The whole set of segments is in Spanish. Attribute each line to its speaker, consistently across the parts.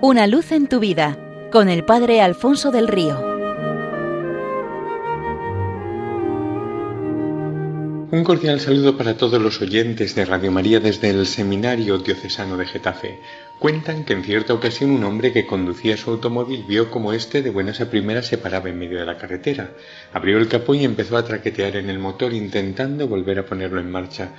Speaker 1: Una luz en tu vida con el Padre Alfonso del Río.
Speaker 2: Un cordial saludo para todos los oyentes de Radio María desde el Seminario Diocesano de Getafe. Cuentan que en cierta ocasión un hombre que conducía su automóvil vio como éste de buenas a primeras se paraba en medio de la carretera. Abrió el capó y empezó a traquetear en el motor intentando volver a ponerlo en marcha.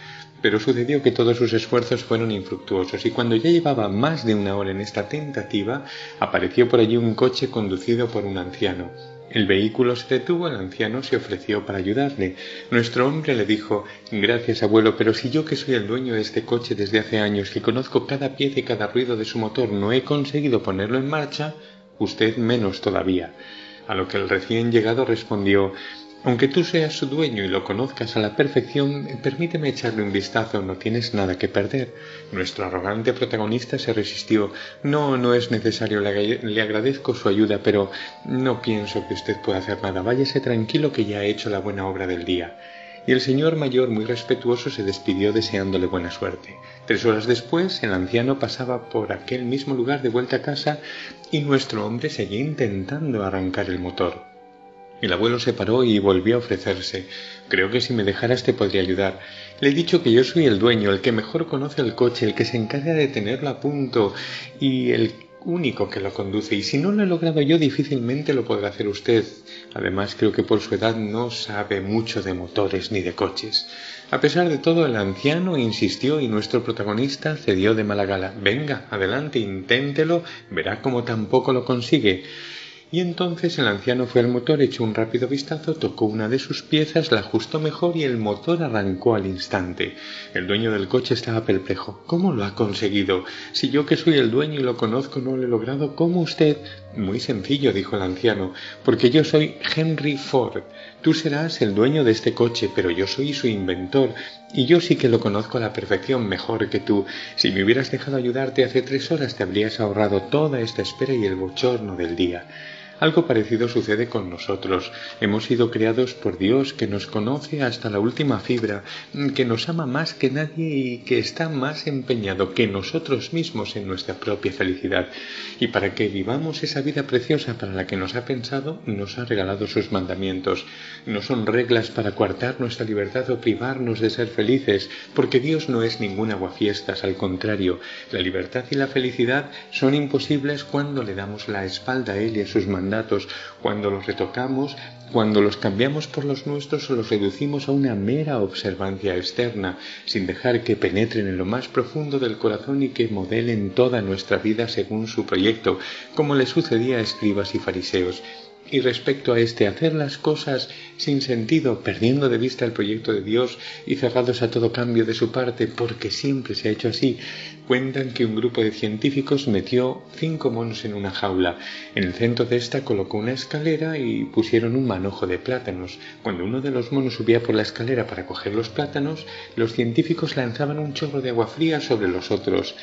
Speaker 2: Pero sucedió que todos sus esfuerzos fueron infructuosos y cuando ya llevaba más de una hora en esta tentativa, apareció por allí un coche conducido por un anciano. El vehículo se detuvo, el anciano se ofreció para ayudarle. Nuestro hombre le dijo Gracias, abuelo, pero si yo que soy el dueño de este coche desde hace años, que conozco cada pieza y cada ruido de su motor, no he conseguido ponerlo en marcha, usted menos todavía. A lo que el recién llegado respondió aunque tú seas su dueño y lo conozcas a la perfección, permíteme echarle un vistazo, no tienes nada que perder. Nuestro arrogante protagonista se resistió. No, no es necesario, le, agradezco su ayuda, pero no pienso que usted pueda hacer nada. Váyase tranquilo que ya ha hecho la buena obra del día. Y el señor mayor, muy respetuoso, se despidió deseándole buena suerte. Tres horas después, el anciano pasaba por aquel mismo lugar de vuelta a casa y nuestro hombre seguía intentando arrancar el motor. El abuelo se paró y volvió a ofrecerse. Creo que si me dejaras te podría ayudar. Le he dicho que yo soy el dueño, el que mejor conoce el coche, el que se encarga de tenerlo a punto y el único que lo conduce. Y si no lo he logrado yo, difícilmente lo podrá hacer usted. Además, creo que por su edad no sabe mucho de motores ni de coches. A pesar de todo, el anciano insistió y nuestro protagonista cedió de mala gala. Venga, adelante, inténtelo, verá cómo tampoco lo consigue. Y entonces el anciano fue al motor, echó un rápido vistazo, tocó una de sus piezas, la ajustó mejor y el motor arrancó al instante. El dueño del coche estaba perplejo. ¿Cómo lo ha conseguido? Si yo que soy el dueño y lo conozco no lo he logrado, ¿cómo usted? Muy sencillo, dijo el anciano, porque yo soy Henry Ford. Tú serás el dueño de este coche, pero yo soy su inventor, y yo sí que lo conozco a la perfección mejor que tú. Si me hubieras dejado ayudarte hace tres horas te habrías ahorrado toda esta espera y el bochorno del día. Algo parecido sucede con nosotros. Hemos sido creados por Dios, que nos conoce hasta la última fibra, que nos ama más que nadie y que está más empeñado que nosotros mismos en nuestra propia felicidad. Y para que vivamos esa vida preciosa para la que nos ha pensado, nos ha regalado sus mandamientos. No son reglas para coartar nuestra libertad o privarnos de ser felices, porque Dios no es ningún aguafiestas, al contrario, la libertad y la felicidad son imposibles cuando le damos la espalda a Él y a sus mandamientos cuando los retocamos, cuando los cambiamos por los nuestros o los reducimos a una mera observancia externa, sin dejar que penetren en lo más profundo del corazón y que modelen toda nuestra vida según su proyecto, como le sucedía a escribas y fariseos. Y respecto a este hacer las cosas sin sentido, perdiendo de vista el proyecto de Dios y cerrados a todo cambio de su parte, porque siempre se ha hecho así, cuentan que un grupo de científicos metió cinco monos en una jaula. En el centro de esta colocó una escalera y pusieron un manojo de plátanos. Cuando uno de los monos subía por la escalera para coger los plátanos, los científicos lanzaban un chorro de agua fría sobre los otros.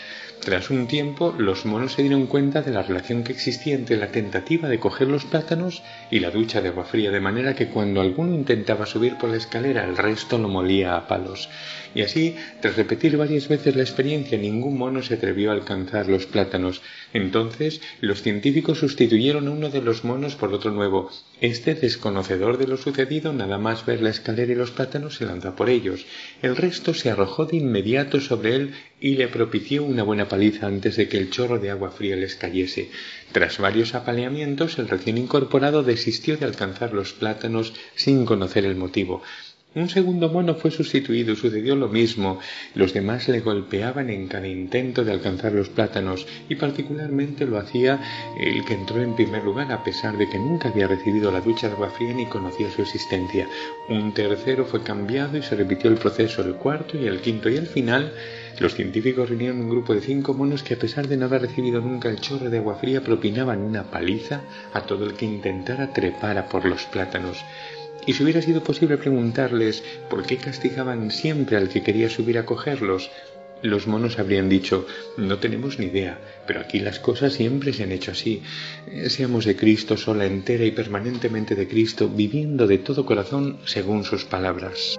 Speaker 2: Tras un tiempo, los monos se dieron cuenta de la relación que existía entre la tentativa de coger los plátanos y la ducha de agua fría, de manera que cuando alguno intentaba subir por la escalera, el resto lo molía a palos. Y así, tras repetir varias veces la experiencia, ningún mono se atrevió a alcanzar los plátanos. Entonces, los científicos sustituyeron a uno de los monos por otro nuevo. Este, desconocedor de lo sucedido, nada más ver la escalera y los plátanos, se lanzó por ellos. El resto se arrojó de inmediato sobre él y le propició una buena paliza antes de que el chorro de agua fría les cayese. Tras varios apaleamientos, el recién incorporado desistió de alcanzar los plátanos sin conocer el motivo. Un segundo mono fue sustituido, sucedió lo mismo. Los demás le golpeaban en cada intento de alcanzar los plátanos y particularmente lo hacía el que entró en primer lugar a pesar de que nunca había recibido la ducha de agua fría ni conocía su existencia. Un tercero fue cambiado y se repitió el proceso, el cuarto y el quinto y al final los científicos reunieron un grupo de cinco monos que a pesar de no haber recibido nunca el chorro de agua fría propinaban una paliza a todo el que intentara trepar por los plátanos. Y si hubiera sido posible preguntarles por qué castigaban siempre al que quería subir a cogerlos, los monos habrían dicho, no tenemos ni idea, pero aquí las cosas siempre se han hecho así. Eh, seamos de Cristo, sola, entera y permanentemente de Cristo, viviendo de todo corazón según sus palabras.